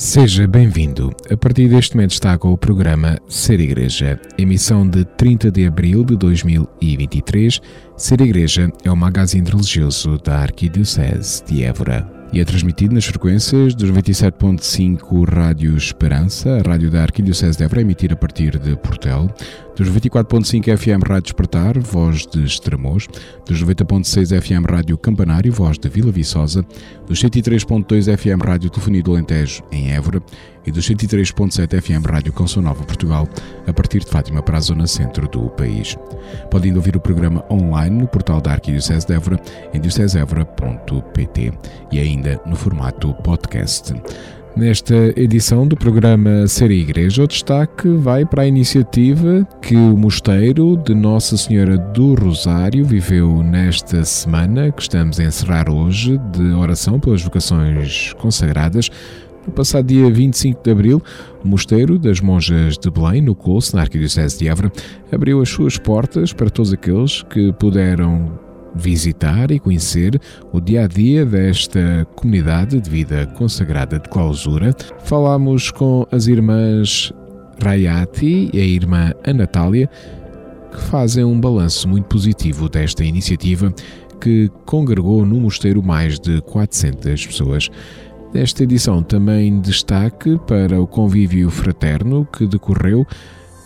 Seja bem-vindo. A partir deste momento está com o programa Ser Igreja, emissão de 30 de abril de 2023. Ser Igreja é o magazine religioso da Arquidiocese de Évora e é transmitido nas frequências dos 97.5 Rádio Esperança, a rádio da Arquidiocese de Évora, emitir a partir de Portel, dos 24.5 FM Rádio Despertar, voz de Estremoz, dos 90.6 FM Rádio Campanário, voz de Vila Viçosa, dos 103.2 FM Rádio Telefonia do Alentejo, em Évora, e dos 103.7 FM Rádio Canção Nova Portugal, a partir de Fátima para a zona centro do país. Podem ouvir o programa online no portal da Arquidiocese de Évora, em diocesevra.pt e ainda no formato podcast. Nesta edição do programa Ser Igreja, o destaque vai para a iniciativa que o Mosteiro de Nossa Senhora do Rosário viveu nesta semana, que estamos a encerrar hoje, de oração pelas vocações consagradas, no passado dia 25 de abril, o Mosteiro das Monjas de Belém, no Colso, na Arquidiocese de Évora, abriu as suas portas para todos aqueles que puderam visitar e conhecer o dia a dia desta comunidade de vida consagrada de clausura. Falámos com as irmãs Rayati e a irmã Anatália, que fazem um balanço muito positivo desta iniciativa que congregou no mosteiro mais de 400 pessoas. Nesta edição também destaque para o convívio fraterno que decorreu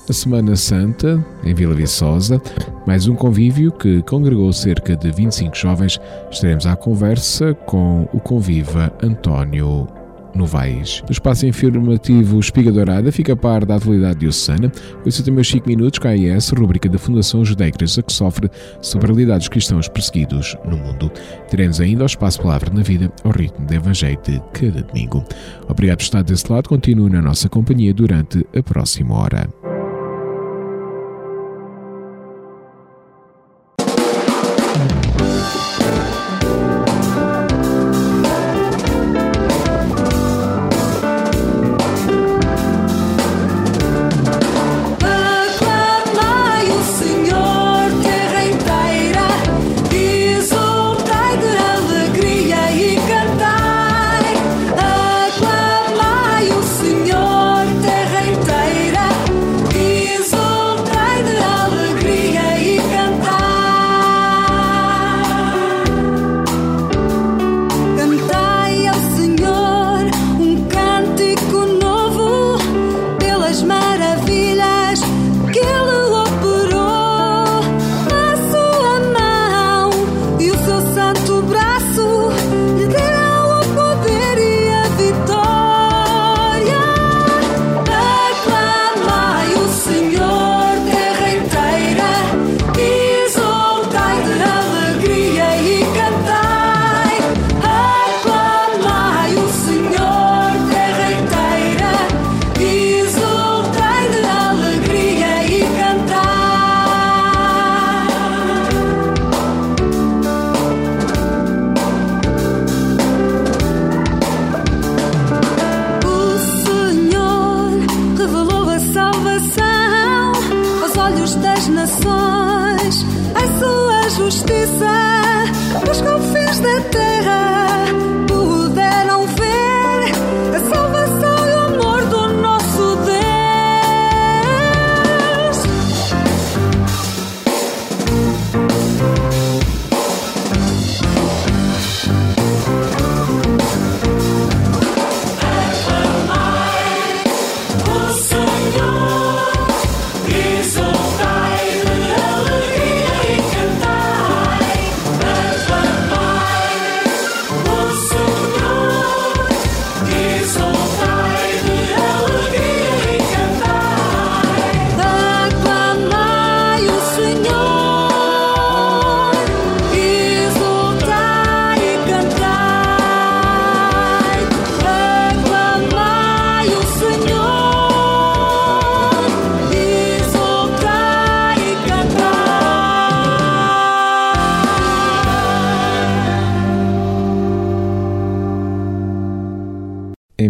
a Semana Santa em Vila Viçosa, mais um convívio que congregou cerca de 25 jovens. Estaremos à conversa com o conviva António Novaes. No espaço informativo Espiga Dourada fica a par da atualidade diocesana. Ouça também os 5 minutos KIS, rubrica da Fundação Judaica que sofre sobre a realidade dos cristãos perseguidos no mundo. Teremos ainda o espaço Palavra na Vida, ao ritmo do Evangelho de cada domingo. Obrigado por estar desse lado. Continue na nossa companhia durante a próxima hora.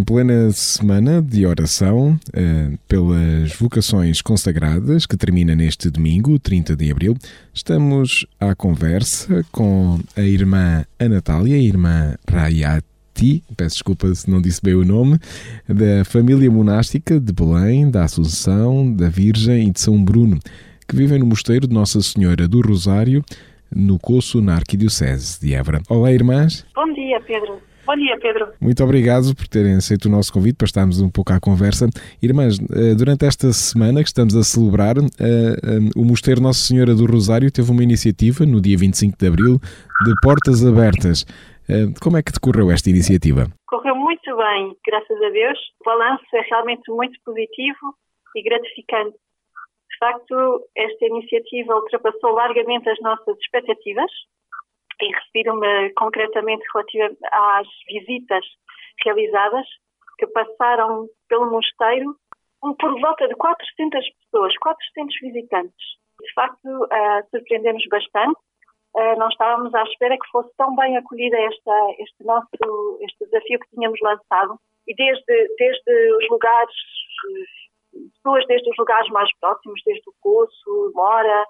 Plena semana de oração uh, pelas vocações consagradas, que termina neste domingo, 30 de abril. Estamos à conversa com a irmã Anatália, a irmã Rayat Ti, peço desculpa se não disse bem o nome, da família monástica de Belém, da Assunção, da Virgem e de São Bruno, que vivem no mosteiro de Nossa Senhora do Rosário, no Coço, na Arquidiocese de Évora. Olá, irmãs. Bom dia, Pedro. Bom dia, Pedro. Muito obrigado por terem aceito o nosso convite para estarmos um pouco à conversa. Irmãs, eh, durante esta semana que estamos a celebrar, eh, eh, o Mosteiro Nossa Senhora do Rosário teve uma iniciativa no dia 25 de abril de portas abertas. Como é que decorreu esta iniciativa? Correu muito bem, graças a Deus. O balanço é realmente muito positivo e gratificante. De facto, esta iniciativa ultrapassou largamente as nossas expectativas e refiro-me concretamente relativamente às visitas realizadas, que passaram pelo mosteiro por volta de 400 pessoas, 400 visitantes. De facto, uh, surpreendemos bastante. Uh, não estávamos à espera que fosse tão bem acolhida esta, este nosso este desafio que tínhamos lançado. E desde, desde os lugares, pessoas desde os lugares mais próximos, desde o Poço, Mora,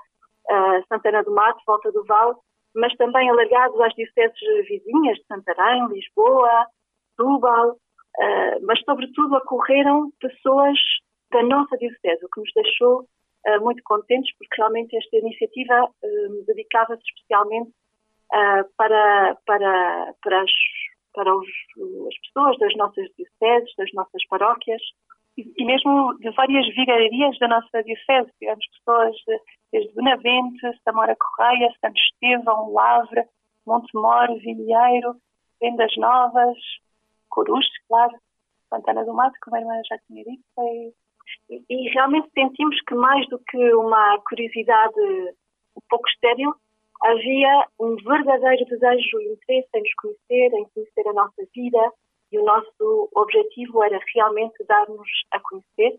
uh, Santana do Mato, Volta do Vale, mas também alargados às dioceses vizinhas de Santarém, Lisboa, Setúbal, uh, mas sobretudo ocorreram pessoas da nossa diocese, o que nos deixou uh, muito contentes, porque realmente esta iniciativa uh, dedicava-se especialmente para, para, para, as, para os, as pessoas das nossas dioceses, das nossas paróquias, e mesmo de várias vigarias da nossa diocese. Tivemos pessoas desde Benavente, Samora Correia, Santo Estevão, Lavra, Montemor, Vilheiro, Vendas Novas, Coruche, claro, Santana do Mato, como a irmã já tinha dito. E, e realmente sentimos que mais do que uma curiosidade um pouco estéril, havia um verdadeiro desejo e interesse em nos conhecer, em conhecer a nossa vida, e o nosso objetivo era realmente dar-nos a conhecer,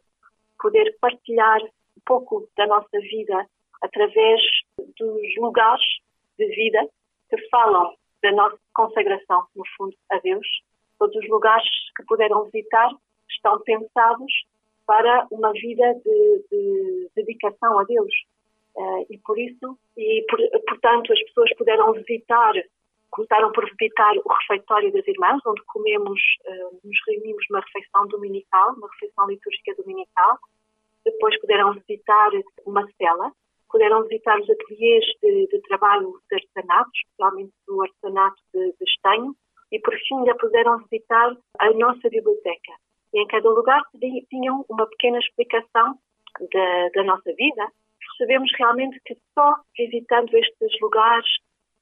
poder partilhar um pouco da nossa vida através dos lugares de vida que falam da nossa consagração, no fundo, a Deus. Todos os lugares que puderam visitar estão pensados para uma vida de, de dedicação a Deus. Uh, e por isso, e por, portanto, as pessoas puderam visitar, começaram por visitar o refeitório das irmãs, onde comemos, uh, nos reunimos numa refeição dominical, uma refeição litúrgica dominical. Depois puderam visitar uma cela, puderam visitar os ateliês de, de trabalho de artesanato, especialmente do artesanato de, de estanho, e por fim ainda puderam visitar a nossa biblioteca. E em cada lugar tinham uma pequena explicação da, da nossa vida. Percebemos realmente que só visitando estes lugares,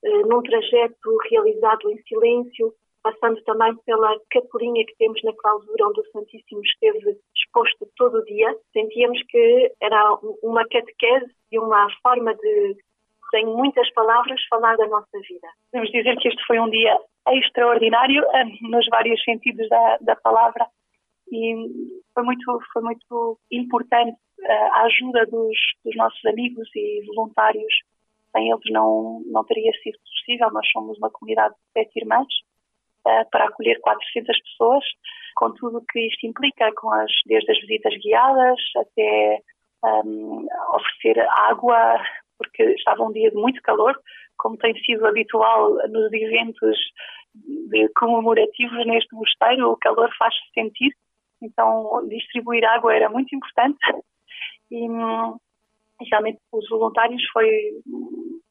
eh, num trajeto realizado em silêncio, passando também pela capelinha que temos na clausura, onde o Santíssimo esteve exposto todo o dia, sentíamos que era uma catequese e uma forma de, sem muitas palavras, falar da nossa vida. Podemos dizer que este foi um dia extraordinário, eh, nos vários sentidos da, da palavra, e foi muito, foi muito importante eh, a ajuda dos, dos nossos amigos e voluntários. Sem eles não, não teria sido possível. Nós somos uma comunidade de sete irmãs para acolher 400 pessoas, com tudo o que isto implica, com as, desde as visitas guiadas até um, oferecer água, porque estava um dia de muito calor, como tem sido habitual nos eventos comemorativos neste mosteiro, o calor faz-se sentir, então distribuir água era muito importante. E realmente os voluntários foi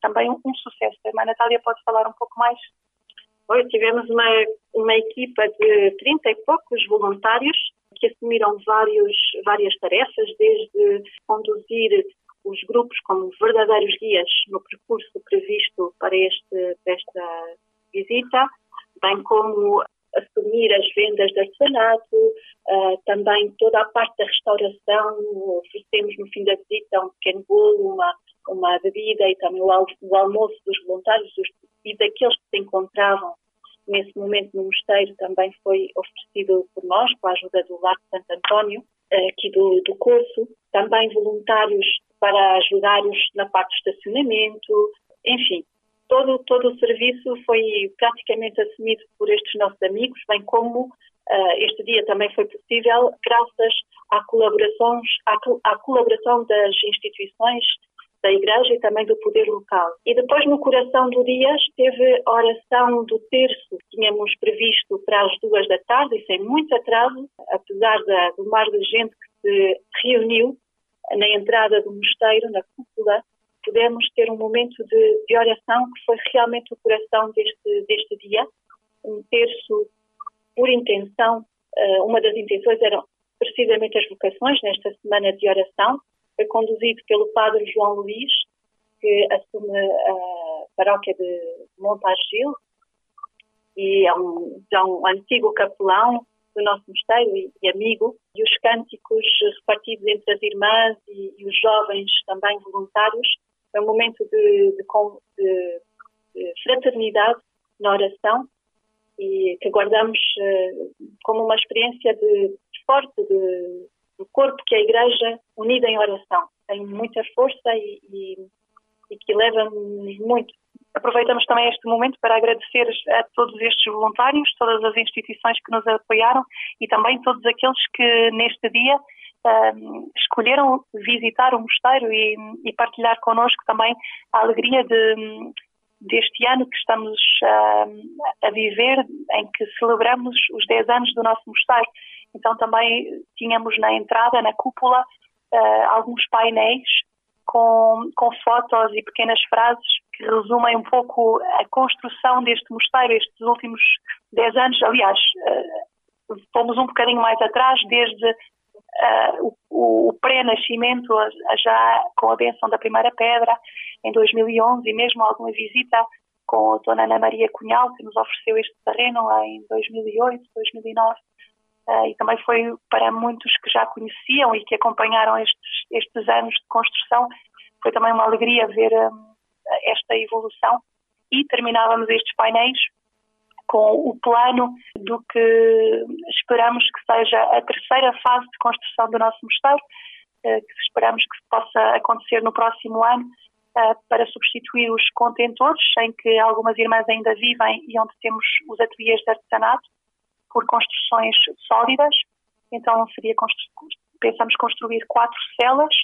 também um, sucesso. A irmã Natália pode falar um pouco mais Hoje tivemos uma, uma equipa de 30 e poucos voluntários que assumiram vários, várias tarefas, desde conduzir os grupos como verdadeiros guias no percurso previsto para este, esta visita, bem como assumir as vendas de artesanato, uh, também toda a parte da restauração, oferecemos no fim da visita um pequeno bolo, uma, uma bebida e também o, al o almoço dos voluntários e daqueles que se encontravam nesse momento no mosteiro também foi oferecido por nós, com a ajuda do Lar de Santo António, eh, aqui do, do curso, também voluntários para ajudar-os na parte do estacionamento, enfim, todo, todo o serviço foi praticamente assumido por estes nossos amigos, bem como uh, este dia também foi possível graças à, colaborações, à, à colaboração das instituições da Igreja e também do poder local. E depois, no coração do dia, teve oração do terço que tínhamos previsto para as duas da tarde, e sem muito atraso, apesar da, do mar de gente que se reuniu na entrada do mosteiro, na cúpula, pudemos ter um momento de, de oração que foi realmente o coração deste, deste dia, um terço por intenção. Uh, uma das intenções eram precisamente as vocações nesta semana de oração, conduzido pelo padre João Luís, que assume a paróquia de Montargil e é um, um antigo capelão do nosso mosteiro e, e, amigo, e os cânticos repartidos entre as irmãs e, e os jovens também voluntários. É um momento de, de, de, de fraternidade na oração e que guardamos uh, como uma experiência de forte de, do corpo que é a Igreja unida em oração tem muita força e, e, e que leva-nos muito. Aproveitamos também este momento para agradecer a todos estes voluntários, todas as instituições que nos apoiaram e também todos aqueles que neste dia um, escolheram visitar o mosteiro e, e, partilhar connosco também a alegria de, deste ano que estamos a viver, em que celebramos os 10 anos do nosso mosteiro. Então também tínhamos na entrada, na cúpula, uh, alguns painéis com, com fotos e pequenas frases que resumem um pouco a construção deste mosteiro estes últimos 10 anos. Aliás, uh, fomos um bocadinho mais atrás, desde uh, o, o pré-nascimento, já com a benção da primeira pedra, em 2011, e mesmo alguma visita com a Dona Ana Maria Cunhal, que nos ofereceu este terreno lá em 2008, 2009. Uh, e também foi para muitos que já conheciam e que acompanharam estes, estes anos de construção, foi também uma alegria ver um, esta evolução. E terminávamos estes painéis com o plano do que esperamos que seja a terceira fase de construção do nosso mosteiro, uh, que esperamos que possa acontecer no próximo ano, para substituir os contentores, em que algumas irmãs ainda vivem e onde temos os ateliês de artesanato por construções sólidas. Então seria pensamos construir quatro celas,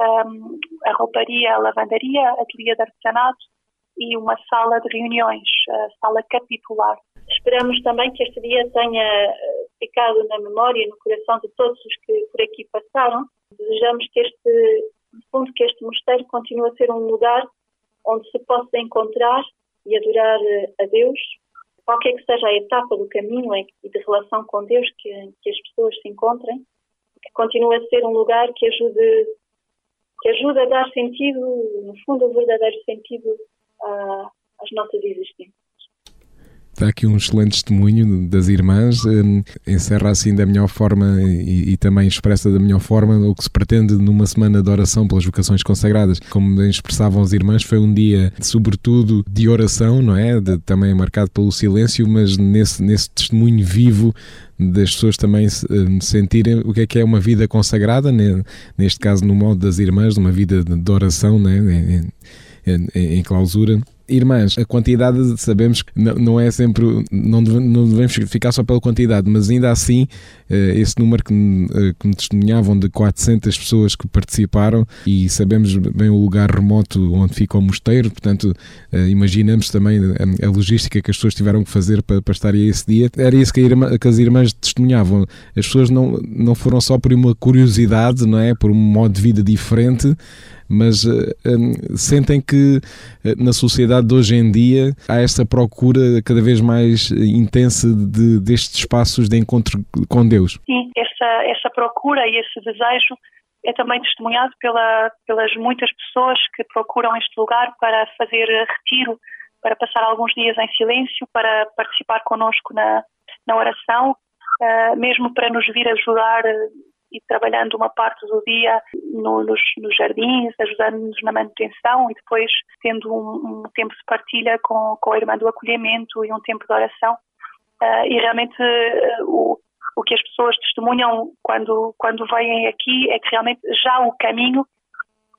um, a rouparia, a lavandaria, ateliê de artesanato e uma sala de reuniões, a sala capitular. Esperamos também que este dia tenha eh, ficado na memória e no coração de todos os que por aqui passaram. Desejamos que este, no fundo, que este mosteiro continue a ser um lugar onde se possa encontrar e adorar eh, a Deus qualquer que seja a etapa do caminho e de relação com Deus que, que as pessoas se encontrem, que continue a ser um lugar que ajude, que ajude a dar sentido, no fundo, o verdadeiro sentido às nossas existências. Está aqui um excelente testemunho das irmãs, hum, encerra assim da melhor forma e, e, também expressa da melhor forma o que se pretende numa semana de oração pelas vocações consagradas. Como expressavam as irmãs, foi um dia, sobretudo, de oração, não é? De, também marcado pelo silêncio, mas nesse, nesse testemunho vivo das pessoas também hum, sentirem o que é que é uma vida consagrada, neste caso no modo das irmãs, uma vida de oração, né? em, em, em clausura irmãs, a quantidade sabemos que não é sempre, não devemos ficar só pela quantidade, mas ainda assim, eh, esse número que, eh, que me testemunhavam de 400 pessoas que participaram e sabemos bem o lugar remoto onde fica o mosteiro, portanto, eh, imaginamos também a, logística que as pessoas tiveram que fazer para, para estar esse dia. Era isso que, que as irmãs testemunhavam. As pessoas não, não foram só por uma curiosidade, não é? Por um modo de vida diferente, mas sentem que na sociedade de hoje em dia há esta procura cada vez mais intensa de, destes espaços de encontro com Deus. Sim, essa, essa procura e esse desejo é também testemunhado pela, pelas muitas pessoas que procuram este lugar para fazer retiro, para passar alguns dias em silêncio, para participar connosco na, na oração, uh, mesmo para nos vir ajudar e trabalhando uma parte do dia no, nos, nos, jardins, ajudando-nos na manutenção e depois tendo um, um, tempo de partilha com, com a irmã do acolhimento e um tempo de oração. Uh, e realmente uh, o, o que as pessoas testemunham quando, quando vêm aqui é que realmente já o caminho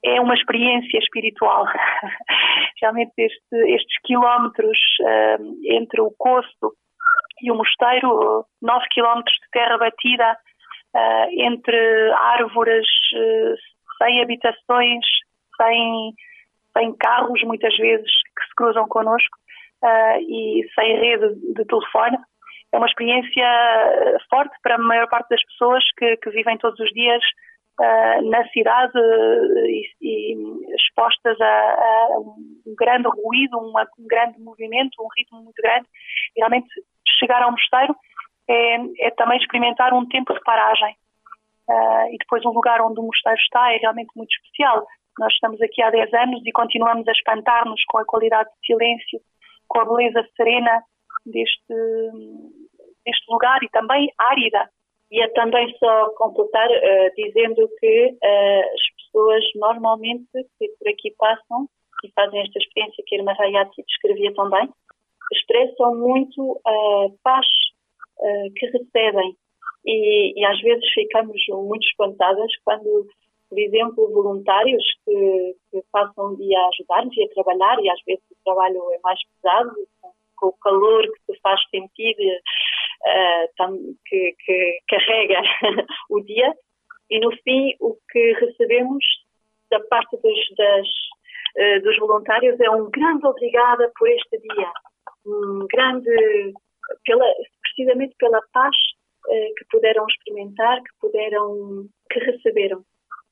é uma experiência espiritual. realmente este, estes quilómetros uh, entre o Costo e o mosteiro, nove quilómetros de terra batida, uh, entre árvores, uh, sem habitações, sem, sem carros, muitas vezes, que se cruzam connosco uh, e sem rede de telefone. É uma experiência forte para a maior parte das pessoas que, que vivem todos os dias na cidade e, e expostas a, a, um grande ruído, um, um grande movimento, um ritmo muito grande. Realmente, chegar ao mosteiro é, é também experimentar um tempo de paragem. Uh, e depois o lugar onde o mosteiro está é realmente muito especial. Nós estamos aqui há 10 anos e continuamos a espantar-nos com a qualidade de silêncio, com a beleza serena deste, deste lugar e também árida. E é também só completar uh, dizendo que uh, as pessoas normalmente que por aqui passam e fazem esta experiência que a Irmã Hayati descrevia também, expressam muito a paz que recebem. E, e, às vezes ficamos muito espantadas quando, por exemplo, voluntários que, que passam o dia a ajudar-nos e a trabalhar, e às vezes o trabalho é mais pesado, com o calor que te faz sentir uh, que, que, carrega o dia. E no fim o que recebemos da parte dos, das, uh, dos voluntários é um grande obrigada por este dia, um grande pela, precisamente pela paz uh, que puderam experimentar, que puderam, que receberam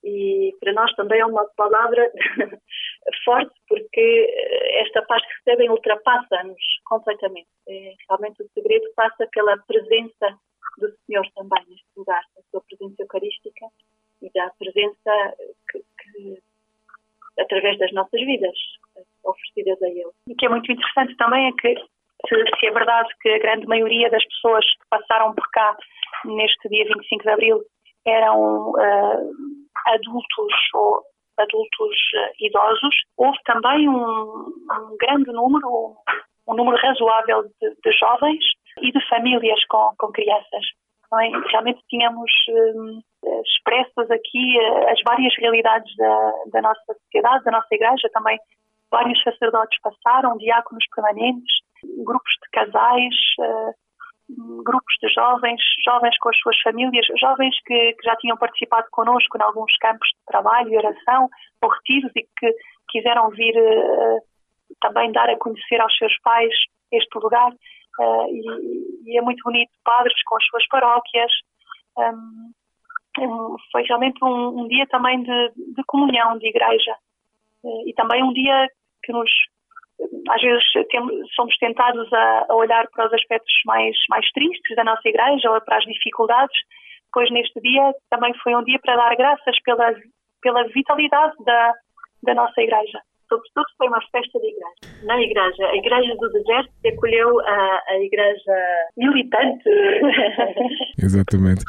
e para nós também é uma palavra forte porque eh, esta paz que recebem ultrapassa-nos completamente. É, realmente o segredo passa pela presença do Senhor também neste lugar, a sua presença eucarística e da presença que, que através das nossas vidas oferecidas a Ele. E que é muito interessante também é que se, se é verdade que a grande maioria das pessoas que passaram por cá neste dia 25 de Abril eram uh, adultos ou adultos uh, idosos, houve também um, um, grande número, um número razoável de, de jovens e de famílias com, com crianças. É? Realmente tínhamos um, expressas aqui as várias realidades da, da nossa sociedade, da nossa igreja, também vários sacerdotes passaram, diáconos permanentes, grupos de casais, uh, grupos de jovens, jovens com as suas famílias, jovens que, que já tinham participado connosco em alguns campos de trabalho e oração ou retiros e que quiseram vir uh, também dar a conhecer aos seus pais este lugar. Uh, e, é muito bonito, padres com as suas paróquias. Um, foi realmente um, um, dia também de, de comunhão, de igreja. E também um dia que nos às vezes temos, somos tentados a, a, olhar para os aspectos mais, mais tristes da nossa igreja ou para as dificuldades, pois neste dia também foi um dia para dar graças pela, pela vitalidade da, da nossa igreja. Sobretudo foi uma festa de igreja. Na igreja, a igreja do deserto acolheu a, a igreja militante. Exatamente.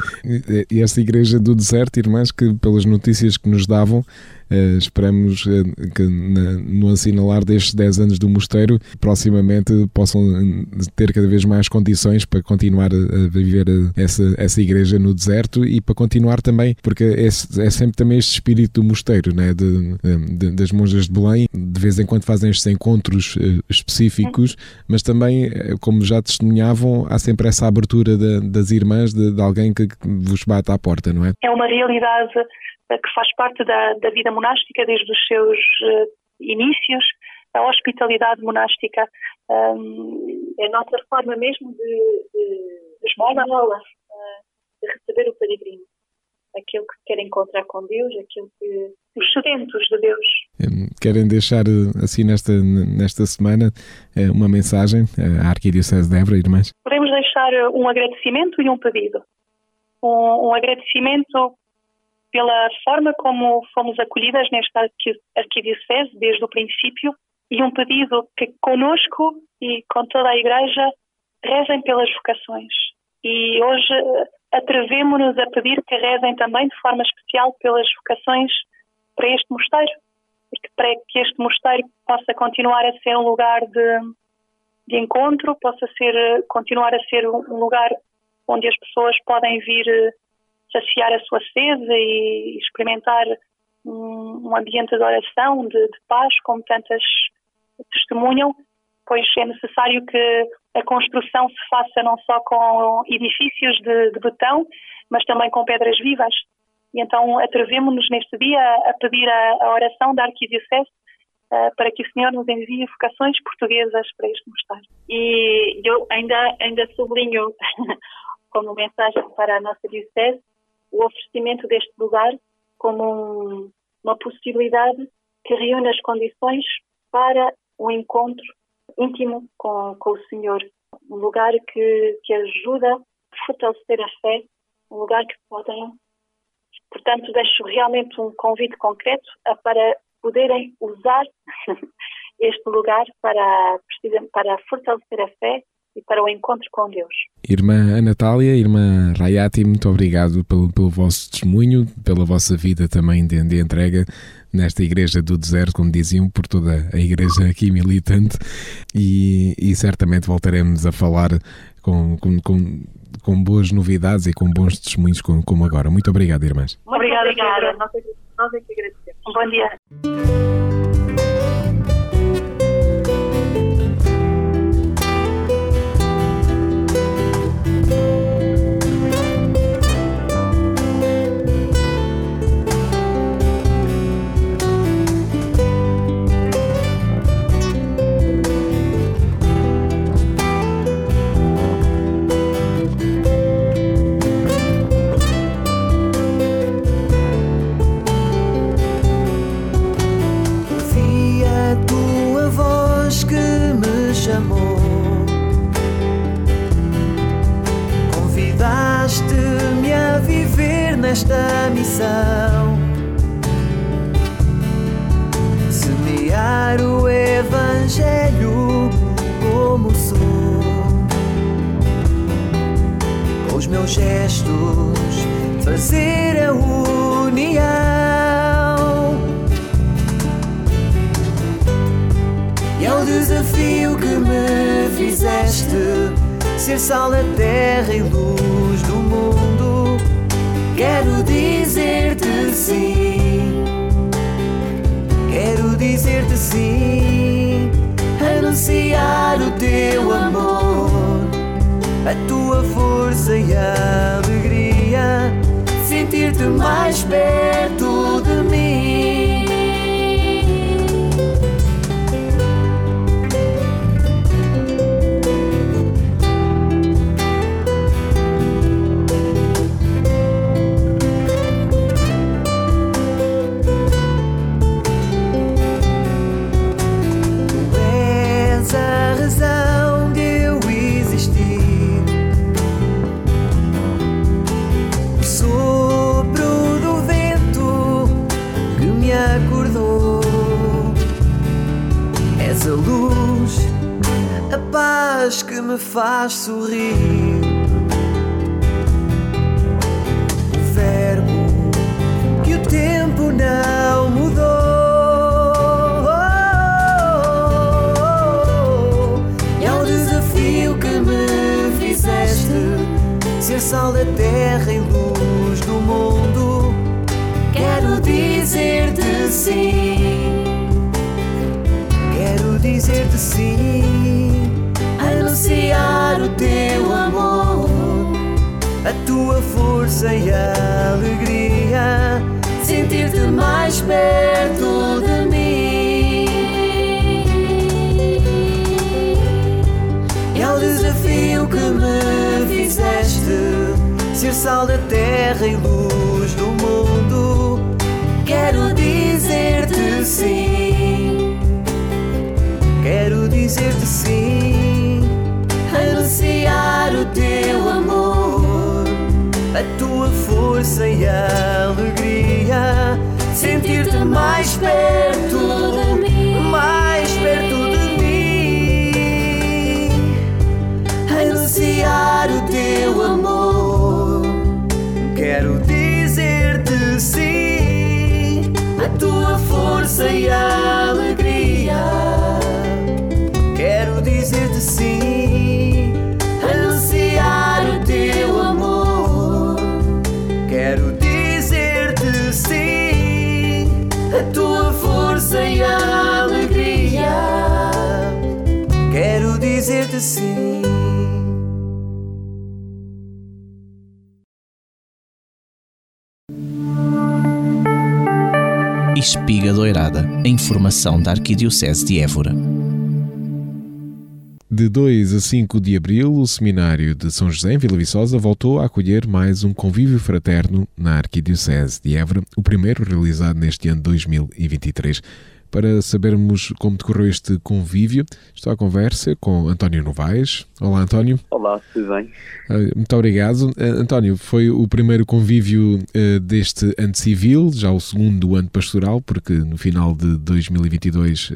E esta igreja do deserto, irmãs, que pelas notícias que nos davam, Uh, esperamos uh, que na, no assinalar destes 10 anos do mosteiro, proximamente possam eh, ter cada vez mais condições para continuar a, viver essa, essa igreja no deserto e para continuar também, porque é, é sempre também este espírito do mosteiro, né? De, de, das monjas de Belém, de vez em quando fazem estes encontros específicos, mas também, como já testemunhavam, há sempre essa abertura de, das irmãs, de, de alguém que, que vos bate à porta, não é? É uma realidade que faz parte da, da vida monástica desde os seus uh, inícios, a hospitalidade monástica. Um, é a nossa forma mesmo de, de, de esmola, de receber o peregrino. Aquele que quer encontrar com Deus, aquele que. os sedentos de Deus. Querem deixar, eh, assim, nesta, nesta semana, uma mensagem à Arquidiocese de Évora, irmãs? Podemos deixar um agradecimento e um pedido. Um, um agradecimento pela forma como fomos acolhidas nesta arquidiocese desde o princípio e um pedido que conosco e com toda a Igreja rezem pelas vocações. E hoje eh, atrevemos-nos a pedir que rezem também de forma especial pelas vocações para este mosteiro, para que este mosteiro possa continuar a ser um lugar de, de encontro, possa ser eh, continuar a ser um lugar onde as pessoas podem vir eh, saciar a sua sede e experimentar um, um ambiente de oração, de, de, paz, como tantas testemunham, pois é necessário que a construção se faça não só com edifícios de, de betão, mas também com pedras vivas. e então atrevemos-nos neste dia a pedir a, a oração da Arquidiocese uh, para que o Senhor nos envie vocações portuguesas para este mosteiro. E eu ainda, ainda sublinho como mensagem para a nossa Diocese o oferecimento deste lugar como um, uma possibilidade que reúne as condições para um encontro íntimo com, com o Senhor. Um lugar que, que ajuda a fortalecer a fé, um lugar que podem. Portanto, deixo realmente um convite concreto para poderem usar este lugar para, para fortalecer a fé e para o encontro com Deus. Irmã Natália, irmã Rayati, muito obrigado pelo, pelo vosso testemunho, pela vossa vida também de, de, entrega nesta Igreja do Deserto, como diziam, por toda a Igreja aqui militante e, e certamente voltaremos a falar com, com, com, com, boas novidades e com bons testemunhos como, como agora. Muito obrigado, irmãs. Muito obrigada, obrigada. Nós, é nós é que agradecemos. Um bom dia. Esta missão. Semear o Evangelho como sou, com os meus gestos, fazer a união. E é o desafio que me fizeste ser sal da terra e luz do mundo Quero dizer-te sim. Quero dizer-te sim. Anunciar o teu amor, a tua força e a alegria. Sentir-te mais perto de mim. Me faz sorrir. O verbo que o tempo não mudou. É o desafio que me fizeste ser sal da terra e luz do mundo. Quero dizer-te sim. Quero dizer-te sim anunciar o teu amor, a tua força e alegria, sentir-te mais perto de mim. E ao desafio que me fizeste, ser sal da terra e luz do mundo, quero dizer-te sim. Quero dizer-te sim o teu amor, a tua força e a alegria, sentir-te mais perto de mim, mais perto de mim, anunciar o teu amor. Quero dizer-te sim, a tua força e a alegria. Espiga Doirada, a informação da Arquidiocese de Évora. De 2 a 5 de abril, o Seminário de São José em Vila Viçosa voltou a acolher mais um convívio fraterno na Arquidiocese de Évora, o primeiro realizado neste ano 2023. Para sabermos como decorreu este convívio, estou à conversa com António Novaes. Olá, António. Olá, tudo bem? Ah, muito obrigado. Ah, António, foi o primeiro convívio ah, deste ano civil, já o segundo ano pastoral, porque no final de 2022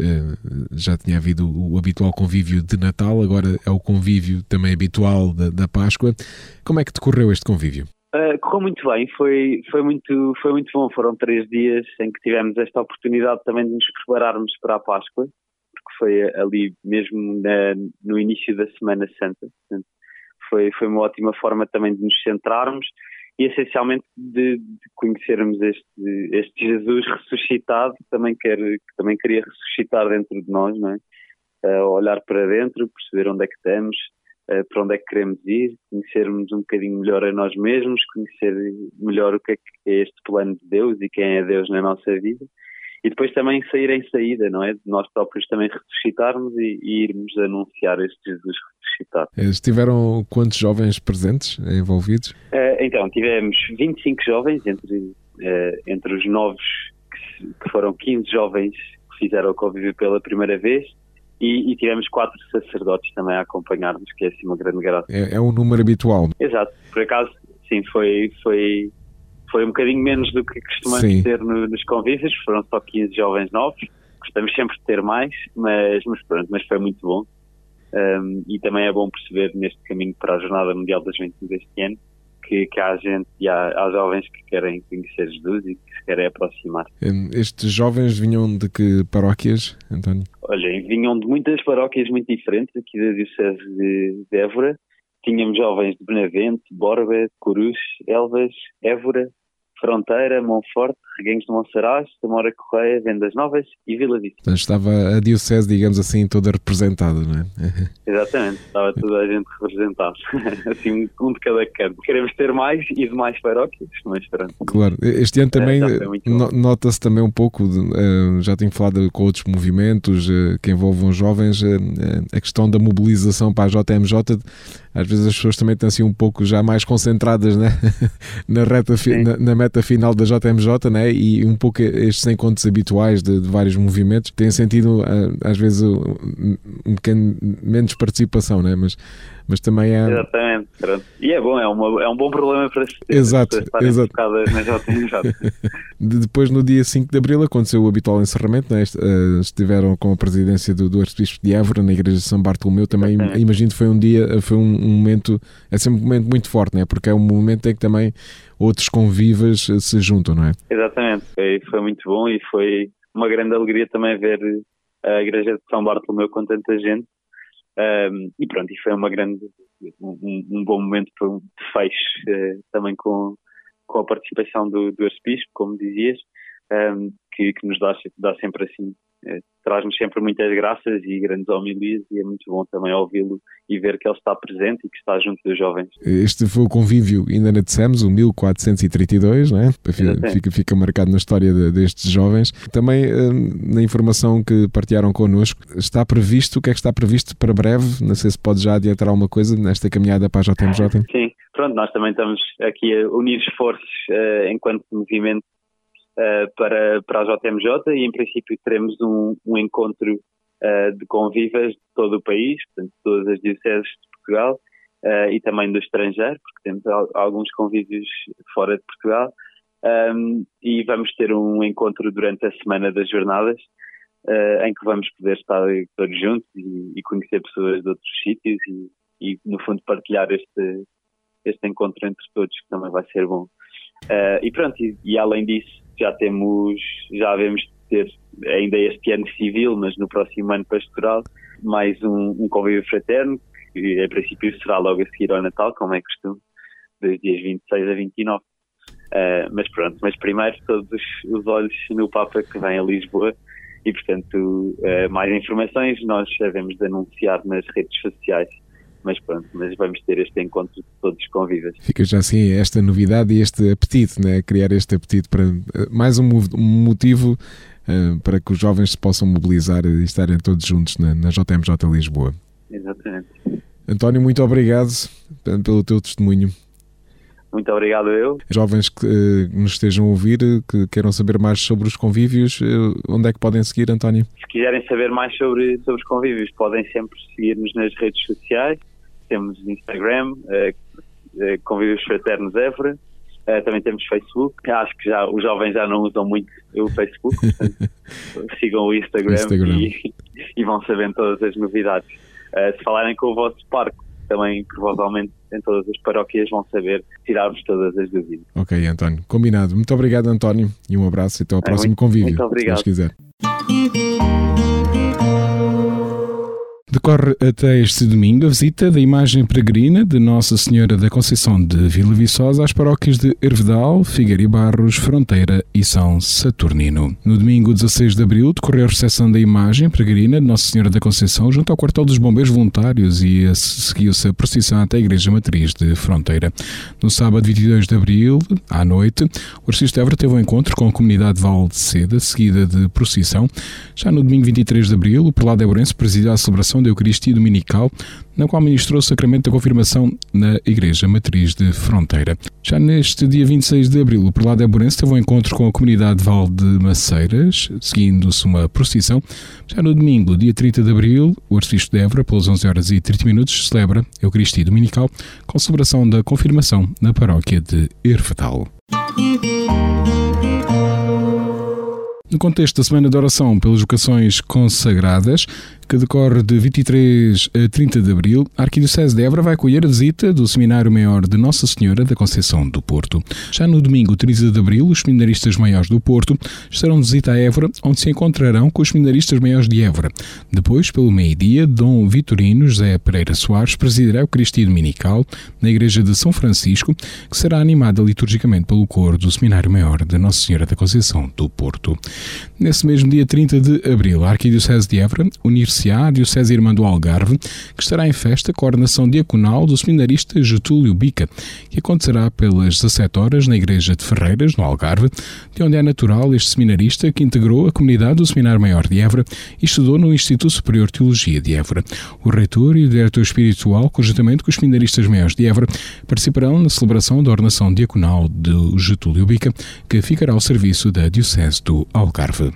já tinha havido o habitual convívio de Natal, agora é o convívio também habitual da, da Páscoa. Como é que decorreu este convívio? Uh, correu muito bem, foi, foi, muito, foi muito bom. Foram três dias em que tivemos esta oportunidade também de nos prepararmos para a Páscoa, porque foi ali mesmo na, no início da Semana Santa. Portanto, foi, foi uma ótima forma também de nos centrarmos e essencialmente de, de conhecermos este, este Jesus ressuscitado, que também, quer, que também queria ressuscitar dentro de nós, não é? Uh, olhar para dentro, perceber onde é que estamos, para onde é que queremos ir, conhecermos um bocadinho melhor a nós mesmos, conhecer melhor o que é, que é este plano de Deus e quem é Deus na nossa vida. E depois também sair em saída, não é? De nós próprios também ressuscitarmos e, e irmos anunciar este Jesus ressuscitado. Eh, estiveram quantos jovens presentes, envolvidos? Uh, então, tivemos 25 jovens, entre, uh, entre os novos, que, que foram 15 jovens que fizeram o convívio pela primeira vez, e, e, tivemos quatro sacerdotes também a acompanhar-nos, que é assim uma grande graça. É, é um número habitual. Exato, por acaso, sim, foi, foi, foi um bocadinho menos do que costumamos sim. ter no, nos convívios, foram só 15 jovens novos, gostamos sempre de ter mais, mas, mas pronto, mas foi muito bom. Um, e também é bom perceber neste caminho para a Jornada Mundial da Juventude deste ano que, que há gente e há, há, jovens que querem conhecer Jesus e que se querem aproximar. Estes jovens vinham de que paróquias, António? Olha, vinham de muitas paróquias muito diferentes aqui da Diocese de, de Évora. Tínhamos jovens de Benavente, Borba, Corus, Elvas, Évora, Fronteira, Monforte, Reguengos de Monsaraz, Samora Correia, Vendas Novas e Vila Vista. Então estava a Diocese, digamos assim, toda representada, não é? Exatamente, estava toda a gente representada. assim, um de cada canto. Queremos ter mais e de mais paróquias, mas pronto. Claro, este ano também é, nota-se também um pouco, uh, já tenho falado com outros movimentos uh, que envolvam jovens, uh, a questão da mobilização para a JMJ, às vezes as pessoas também estão assim um pouco já mais concentradas né? na, reta, na, na meta final da JMJ, né? E um pouco estes encontros habituais de, de vários movimentos têm sentido, ah, às vezes, um, um bocadinho menos participação, né? Mas, mas também é. Exatamente, pronto. E é bom, é, uma, é um bom problema para se. Exato, exato. Depois, no dia 5 de abril, aconteceu o habitual encerramento, né? Estiveram com a presidência do, do Arcebispo de Évora na Igreja de São Bartolomeu. Também imagino que foi um dia, foi um, um momento, é sempre um momento muito forte, né? Porque é um momento em que também outros convivas eh, se juntam, não é? Exatamente, foi, foi muito bom e foi uma grande alegria também ver a Igreja de São Bartolomeu com tanta gente. Um, e pronto, e foi uma grande, um, um bom momento de fecho uh, também com, com a participação do, do arcebispo, como dizias, um, que, que, nos dá, dá sempre assim traz-nos sempre muitas graças e grandes homilias e é muito bom também ouvi-lo e ver que ele está presente e que está junto dos jovens. Este foi o convívio, ainda na dissemos, o 1432, não é? Fica, fica marcado na história de, destes jovens. Também hum, na informação que partilharam connosco, está previsto, o que é que está previsto para breve? Não sei se pode já adiantar alguma coisa nesta caminhada para a JMJ. Sim, pronto, nós também estamos aqui a unir esforços uh, enquanto movimento uh, para, para a JMJ e em princípio teremos um, um encontro uh, de convivas de todo o país, portanto todas as dioceses de Portugal uh, e também do estrangeiro, porque temos alguns convívios fora de Portugal um, e vamos ter um encontro durante a semana das jornadas em que vamos poder estar todos juntos e, e conhecer pessoas de outros sítios e, e, no fundo partilhar este, este encontro entre todos que também vai ser bom. Uh, e pronto, e, e, além disso, já temos, já devemos ter ainda este ano civil, mas no próximo ano pastoral, mais um, um convívio fraterno, que a princípio será logo a seguir ao Natal, como é costume, dos dias 26 a 29. Uh, ah, mas pronto, mas primeiro todos os olhos no Papa que vem a Lisboa e portanto uh, mais informações nós devemos de anunciar nas redes sociais mas pronto, mas vamos ter este encontro de todos os. Fica já assim esta novidade e este apetite, né? criar este apetite para mais um, motivo uh, para que os jovens se possam mobilizar e estarem todos juntos na, na JMJ Lisboa. Exatamente. António, muito obrigado pelo teu testemunho. Muito obrigado eu. Jovens que uh, nos estejam a ouvir, que queiram saber mais sobre os convívios, uh, onde é que podem seguir, António? Se quiserem saber mais sobre, sobre os convívios, podem sempre seguir-nos nas redes sociais. Temos Instagram, uh, Convívios Fraternos Évora. também temos Facebook. Acho que já os jovens já não usam muito o Facebook. sigam o Instagram, Instagram. E, e, vão sabendo todas as novidades. se falarem com o vosso parque, também provavelmente em todas as paróquias vão saber tirar-vos todas as dúvidas. Ok, António. Combinado. Muito obrigado, António, e um abraço e até ao é, próximo muito, convívio. Muito obrigado. Se quiser. Decorre até este domingo a visita da imagem peregrina de Nossa Senhora da Conceição de Vila Viçosa às paróquias de Hervedal, Figueira Barros, Fronteira e São Saturnino. No domingo 16 de abril decorreu a recepção da imagem peregrina de Nossa Senhora da Conceição junto ao quartel dos bombeiros voluntários e seguiu-se a procissão até a Igreja Matriz de Fronteira. No sábado 22 de abril, à noite, o Arcista Évora teve um encontro com a comunidade Val de Seda, seguida de procissão. Já no domingo 23 de abril, o prelado Ebrense presidiu a celebração da Eucaristia Dominical, na qual ministrou o sacramento da confirmação na Igreja Matriz de Fronteira. Já neste dia 26 de abril, o prelado Eburense teve um encontro com a comunidade Val de Maceiras, seguindo-se uma procissão. Já no domingo, dia 30 de abril, o arcebispo de Évora, pelas 11 horas e 30 minutos, celebra a Eucaristia Dominical com celebração da confirmação na paróquia de Erfetal. No contexto da Semana de Oração pelas Vocações Consagradas, que decorre de 23 a 30 de abril, a Arquidiocese de Évora vai acolher a visita do Seminário Maior de Nossa Senhora da Conceição do Porto. Já no domingo 30 de abril, os seminaristas maiores do Porto estarão de visita a Évora, onde se encontrarão com os seminaristas maiores de Évora. Depois, pelo meio-dia, Dom Vitorino José Pereira Soares presidirá o Cristo Dominical na Igreja de São Francisco, que será animada liturgicamente pelo coro do Seminário Maior de Nossa Senhora da Conceição do Porto. Nesse mesmo dia 30 de abril, a Arquidiocese de Évora unir a Diocese Irmã do Algarve, que estará em festa com a ordenação diaconal do seminarista Getúlio Bica, que acontecerá pelas 17 horas na Igreja de Ferreiras, no Algarve, de onde é natural este seminarista que integrou a comunidade do Seminário Maior de Évora e estudou no Instituto Superior de Teologia de Évora. O reitor e o diretor espiritual, conjuntamente com os seminaristas maiores de Évora, participarão na celebração da ordenação diaconal de Getúlio Bica, que ficará ao serviço da Diocese do Algarve.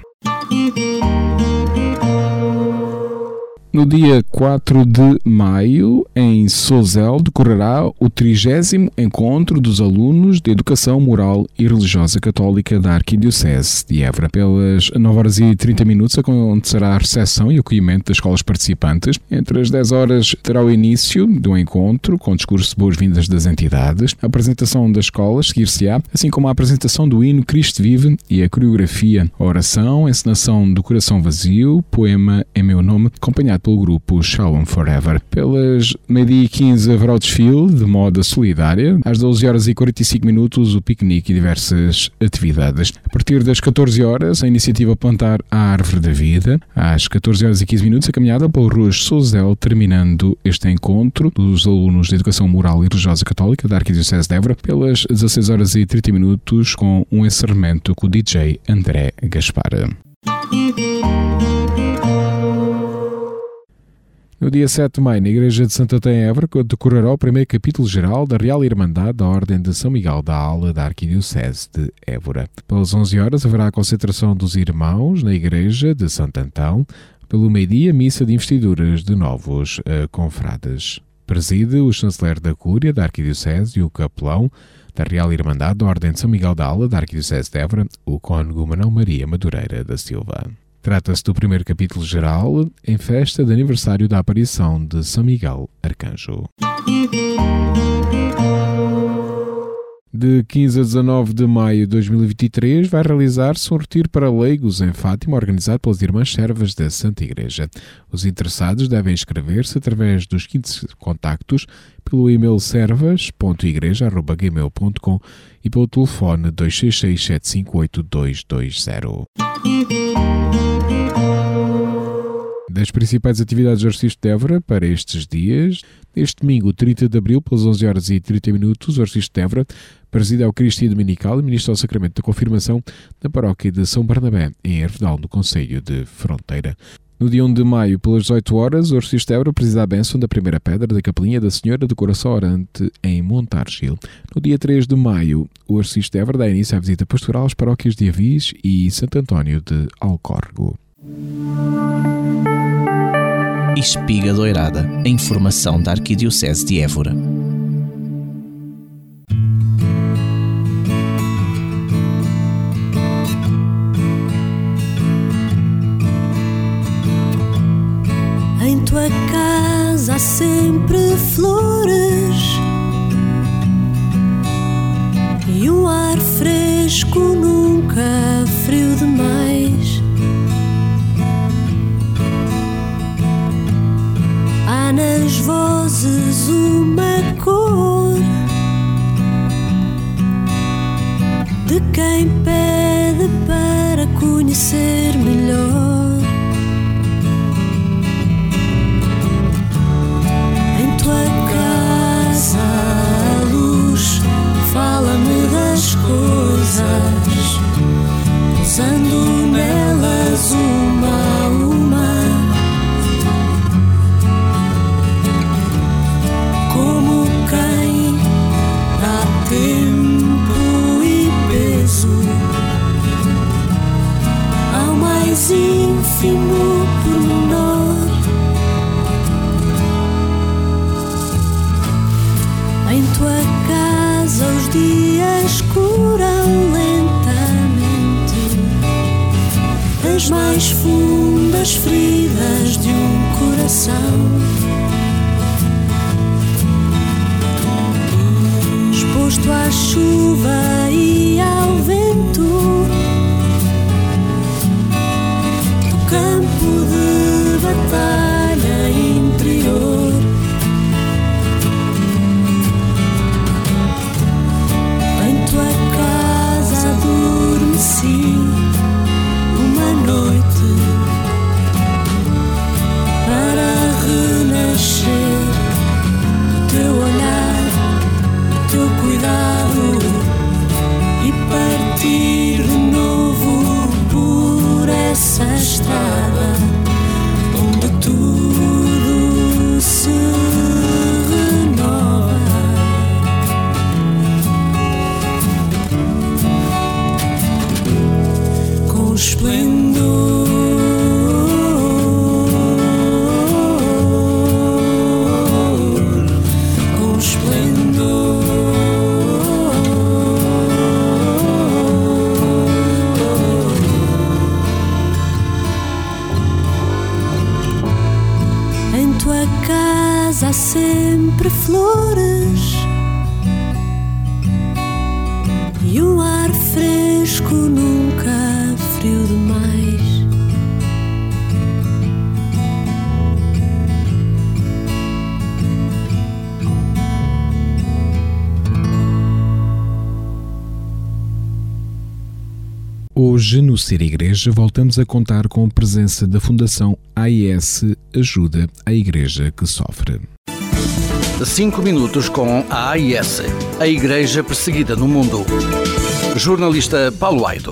No dia 4 de maio, em Sozel, decorrerá o 30 Encontro dos Alunos de Educação Moral e Religiosa Católica da Arquidiocese de Évora. Pelas 9 horas e 30 minutos acontecerá a recepção e acolhimento das escolas participantes. Entre as 10 horas terá o início do encontro, com discurso de boas-vindas das entidades, a apresentação das escolas, seguir-se-á, assim como a apresentação do hino Cristo Vive e a coreografia, a oração, a encenação do Coração Vazio, poema em meu nome, acompanhado pelo grupo Shalom Forever. Pelas meio-dia e 15 haverá o desfile de moda solidária. Às 12 horas e 45 minutos o piquenique e diversas atividades. A partir das 14 horas a iniciativa Plantar a Árvore da Vida. Às 14 horas e 15 minutos a caminhada pelo Ruas Souzel, terminando este encontro dos alunos de Educação Moral e Religiosa Católica da Arquidiocese de Évora. Pelas 16 horas e 30 minutos com um encerramento com o DJ André Gaspar. No dia 7 de maio, na Igreja de Santa Té Évora, decorará o primeiro capítulo geral da Real Irmandade da Ordem de São Miguel da Aula da Arquidiocese de Évora. Pelas 11 horas haverá a concentração dos irmãos na Igreja de Santo Antão. Pelo meio-dia, missa de investiduras de novos uh, confrades. Preside o chanceler da Cúria da Arquidiocese e o capelão da Real Irmandade da Ordem de São Miguel da Aula da Arquidiocese de Évora, o cônego Manuel Maria Madureira da Silva. Trata-se do primeiro capítulo geral em festa de aniversário da aparição de São Miguel Arcanjo. De 15 a 19 de maio de 2023 vai realizar-se um retiro para leigos em Fátima, organizado pelas Irmãs Servas da Santa Igreja. Os interessados devem inscrever-se através dos seguintes contactos pelo e-mail servas.igreja.gmail.com e pelo telefone 266 758 220. Das principais atividades do Arcebispo de Évora para estes dias, este domingo, 30 de abril, pelas 11 horas e 30 minutos, o Arcebispo de Évora preside a Eucaristia Dominical e ministra o Sacramento da Confirmação na paróquia de São Bernabé, em Hervedal, no Conselho de Fronteira. No dia 1 de maio, pelas 18 horas, o de Évora presida a bênção da primeira pedra da Capelinha da Senhora do Coração Orante, em Montargil. No dia 3 de maio, o de Évora dá início à visita pastoral às paróquias de Avis e Santo António de Alcórrego. Espiga Doirada, a informação da Arquidiocese de Évora. Em tua casa há sempre flores e um ar fresco, nunca frio demais. Nas vozes uma cor de quem pede para conhecer melhor. Hoje, no Ser Igreja, voltamos a contar com a presença da Fundação AIS Ajuda à Igreja que Sofre. 5 minutos com a AIS, a Igreja Perseguida no Mundo. Jornalista Paulo Aido.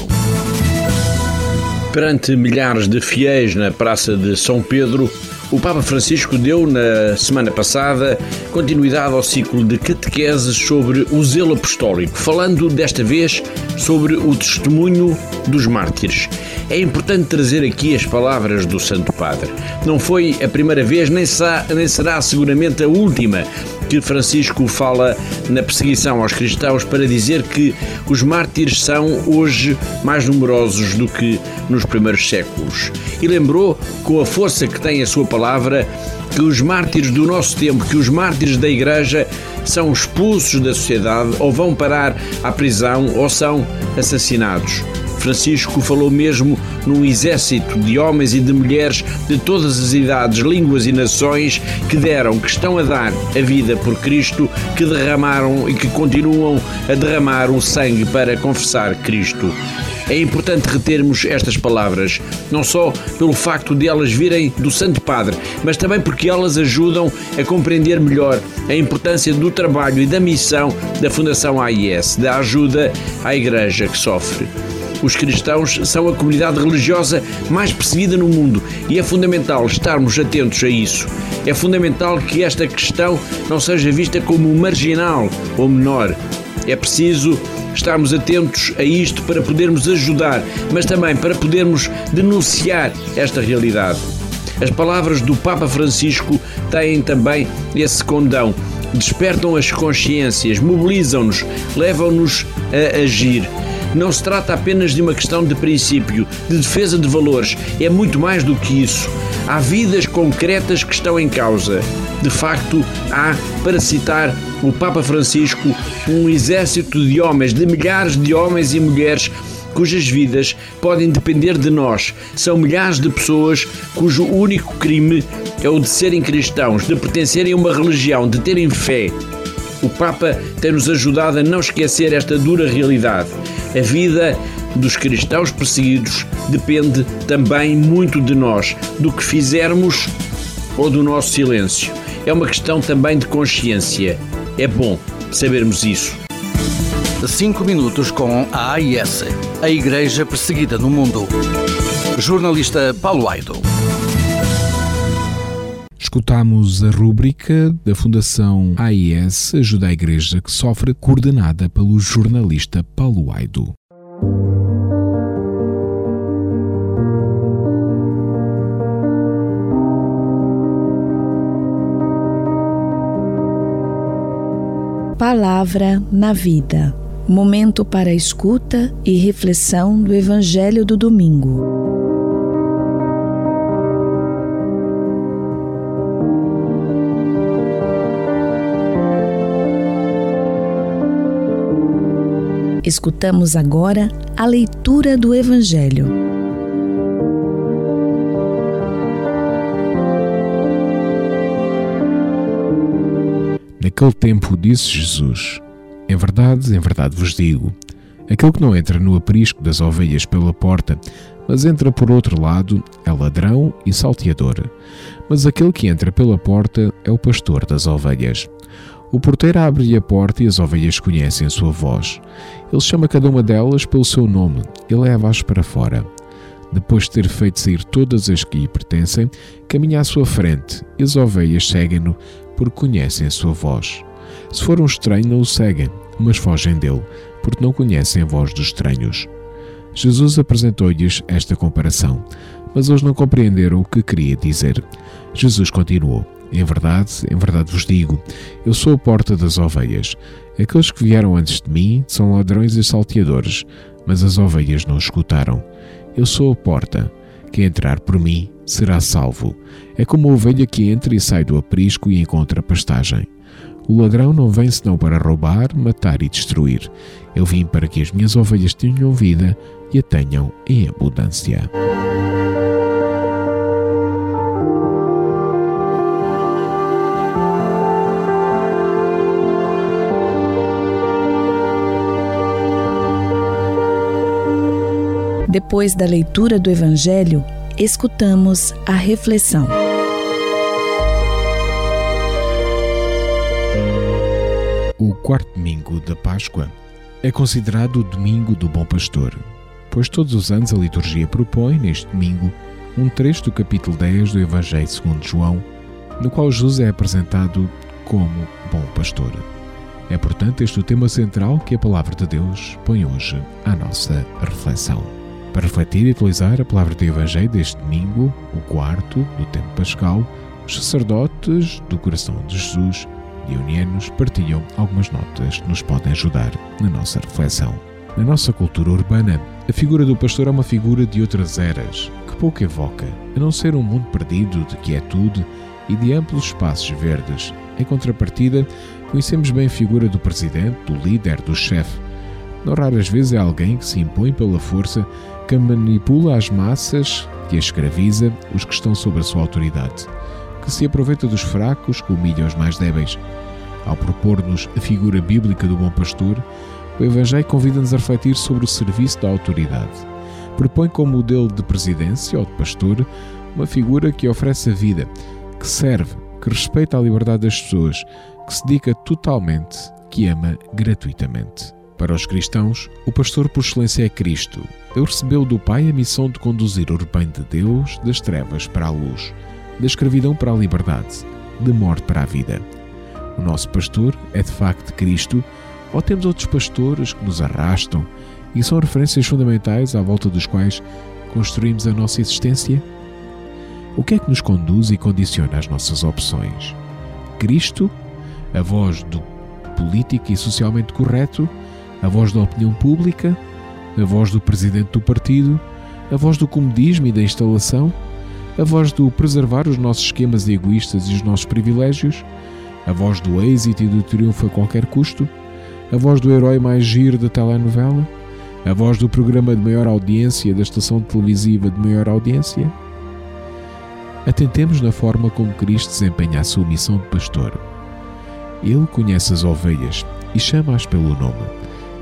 Perante milhares de fiéis na Praça de São Pedro, o Papa Francisco deu, na semana passada, continuidade ao ciclo de catequeses sobre o zelo apostólico, falando desta vez sobre o testemunho dos mártires. É importante trazer aqui as palavras do Santo Padre. Não foi a primeira vez, nem será, nem será seguramente a última que Francisco fala na perseguição aos cristãos para dizer que os mártires são hoje mais numerosos do que nos primeiros séculos. E lembrou, com a força que tem a sua palavra, que os mártires do nosso tempo, que os mártires da Igreja são expulsos da sociedade ou vão parar à prisão ou são assassinados. Francisco falou mesmo num exército de homens e de mulheres de todas as idades, línguas e nações que deram, que estão a dar a vida por Cristo, que derramaram e que continuam a derramar o sangue para confessar Cristo. É importante retermos estas palavras, não só pelo facto de elas virem do Santo Padre, mas também porque elas ajudam a compreender melhor a importância do trabalho e da missão da Fundação AIS, da ajuda à Igreja que sofre. Os cristãos são a comunidade religiosa mais perseguida no mundo e é fundamental estarmos atentos a isso. É fundamental que esta questão não seja vista como marginal ou menor. É preciso estarmos atentos a isto para podermos ajudar, mas também para podermos denunciar esta realidade. As palavras do Papa Francisco têm também esse condão. Despertam as consciências, mobilizam-nos, levam-nos a agir. Não se trata apenas de uma questão de princípio, de defesa de valores, é muito mais do que isso. Há vidas concretas que estão em causa. De facto, há, para citar o Papa Francisco, um exército de homens, de milhares de homens e mulheres cujas vidas podem depender de nós. São milhares de pessoas cujo único crime é o de serem cristãos, de pertencerem a uma religião, de terem fé. O Papa tem-nos ajudado a não esquecer esta dura realidade. A vida dos cristãos perseguidos depende também muito de nós, do que fizermos ou do nosso silêncio. É uma questão também de consciência. É bom sabermos isso. Cinco minutos com a AIS, a Igreja Perseguida no Mundo. Jornalista Paulo Aido. Escutamos a rúbrica da Fundação AIS Ajuda a Igreja que sofre, coordenada pelo jornalista Paulo Aido. Palavra na Vida momento para escuta e reflexão do Evangelho do Domingo. Escutamos agora a leitura do Evangelho. Naquele tempo disse Jesus: Em verdade, em verdade vos digo: aquele que não entra no aprisco das ovelhas pela porta, mas entra por outro lado, é ladrão e salteador. Mas aquele que entra pela porta é o pastor das ovelhas. O porteiro abre-lhe a porta e as ovelhas conhecem a sua voz. Ele chama cada uma delas pelo seu nome e leva-as para fora. Depois de ter feito sair todas as que lhe pertencem, caminha à sua frente e as ovelhas seguem-no porque conhecem a sua voz. Se for um estranho, não o seguem, mas fogem dele, porque não conhecem a voz dos estranhos. Jesus apresentou-lhes esta comparação, mas eles não compreenderam o que queria dizer. Jesus continuou: Em verdade, em verdade vos digo, eu sou a porta das ovelhas. Aqueles que vieram antes de mim são ladrões e salteadores, mas as ovelhas não escutaram. Eu sou a porta. Quem entrar por mim será salvo. É como a ovelha que entra e sai do aprisco e encontra pastagem. O ladrão não vem senão para roubar, matar e destruir. Eu vim para que as minhas ovelhas tenham vida e a tenham em abundância. Depois da leitura do Evangelho, escutamos a reflexão. O quarto domingo da Páscoa é considerado o Domingo do Bom Pastor, pois todos os anos a liturgia propõe, neste domingo, um trecho do capítulo 10 do Evangelho segundo João, no qual Jesus é apresentado como Bom Pastor. É, portanto, este o tema central que a Palavra de Deus põe hoje à nossa reflexão. Para refletir e utilizar a palavra do Evangelho deste domingo, o quarto do tempo pascal, os sacerdotes do coração de Jesus, dionianos, partilham algumas notas que nos podem ajudar na nossa reflexão. Na nossa cultura urbana, a figura do pastor é uma figura de outras eras, que pouco evoca, a não ser um mundo perdido de quietude e de amplos espaços verdes. Em contrapartida, conhecemos bem a figura do presidente, do líder, do chefe. Não raras vezes é alguém que se impõe pela força, que manipula as massas, que escraviza os que estão sob a sua autoridade, que se aproveita dos fracos, que humilha os mais débeis. Ao propor-nos a figura bíblica do bom pastor, O Evangelho convida-nos a refletir sobre o serviço da autoridade. Propõe como modelo de presidência ou de pastor uma figura que oferece a vida, que serve, que respeita a liberdade das pessoas, que se dedica totalmente, que ama gratuitamente. Para os cristãos, o pastor por excelência é Cristo. Ele recebeu do Pai a missão de conduzir o rebanho de Deus das trevas para a luz, da escravidão para a liberdade, da morte para a vida. O nosso pastor é de facto Cristo, ou temos outros pastores que nos arrastam e são referências fundamentais à volta dos quais construímos a nossa existência? O que é que nos conduz e condiciona as nossas opções? Cristo, a voz do político e socialmente correto, a voz da opinião pública, a voz do presidente do partido, a voz do comodismo e da instalação, a voz do preservar os nossos esquemas egoístas e os nossos privilégios, a voz do êxito e do triunfo a qualquer custo, a voz do herói mais giro da telenovela, a voz do programa de maior audiência da estação televisiva de maior audiência. Atentemos na forma como Cristo desempenha a sua missão de pastor. Ele conhece as ovelhas e chama-as pelo nome,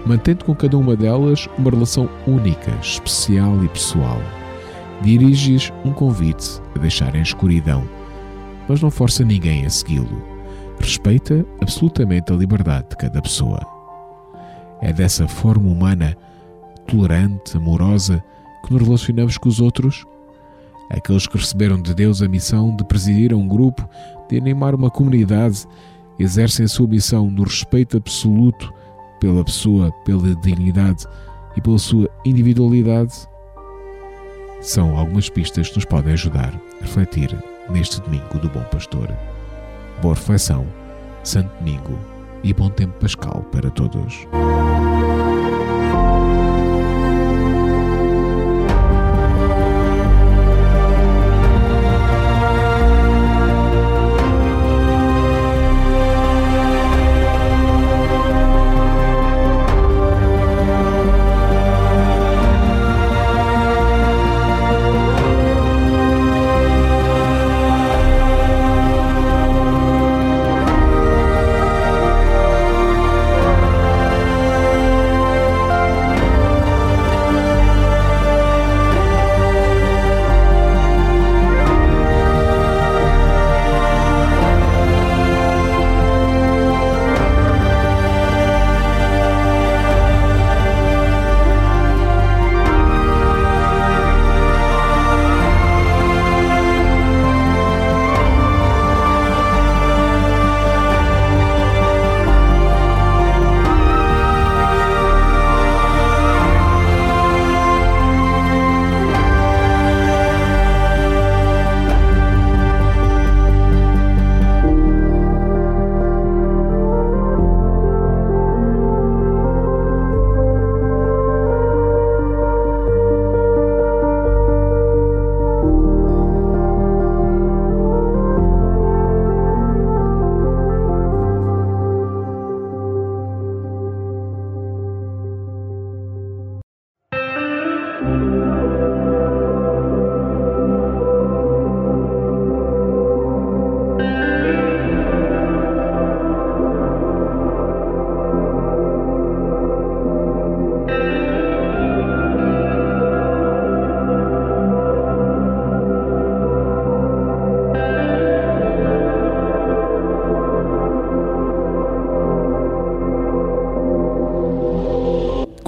mantendo com cada uma delas uma relação única, especial e pessoal. Dirige-lhes um convite a deixarem a escuridão, mas não força ninguém a segui-lo. Respeita absolutamente a liberdade de cada pessoa. É dessa forma humana, tolerante, amorosa, que nos relacionamos com os outros? Aqueles que receberam de Deus a missão de presidir um grupo, de animar uma comunidade, exercem a sua missão no respeito absoluto pela pessoa, pela dignidade e pela sua individualidade? São algumas pistas que nos podem ajudar a refletir neste domingo do Bom Pastor. Boa reflexão, Santo Domingo e bom tempo pascal para todos.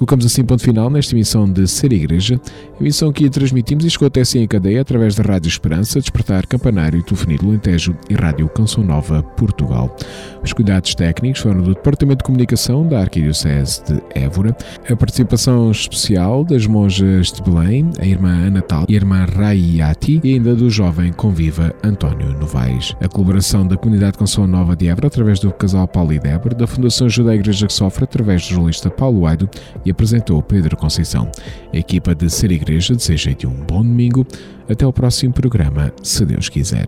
Colocamos assim ponto final nesta emissão de Ser Igreja, emissão que transmitimos e chegou até assim em cadeia através da Rádio Esperança, Despertar Campanário, Telefonia do Lentejo e Rádio Canção Nova, Portugal. Os cuidados técnicos foram do Departamento de Comunicação da Arquidiocese de Évora, a participação especial das monjas de Belém, a irmã Ana Tal e a irmã Raiati, e ainda do jovem conviva António Novaes. A colaboração da Comunidade Canção Nova de Évora através do casal Paulo e Débora, da Fundação Ajuda à Igreja que Sofre através do jornalista Paulo Aido e apresentou Pedro Conceição. A equipa de Ser Igreja deseja-te um bom domingo. Até o próximo programa, se Deus quiser.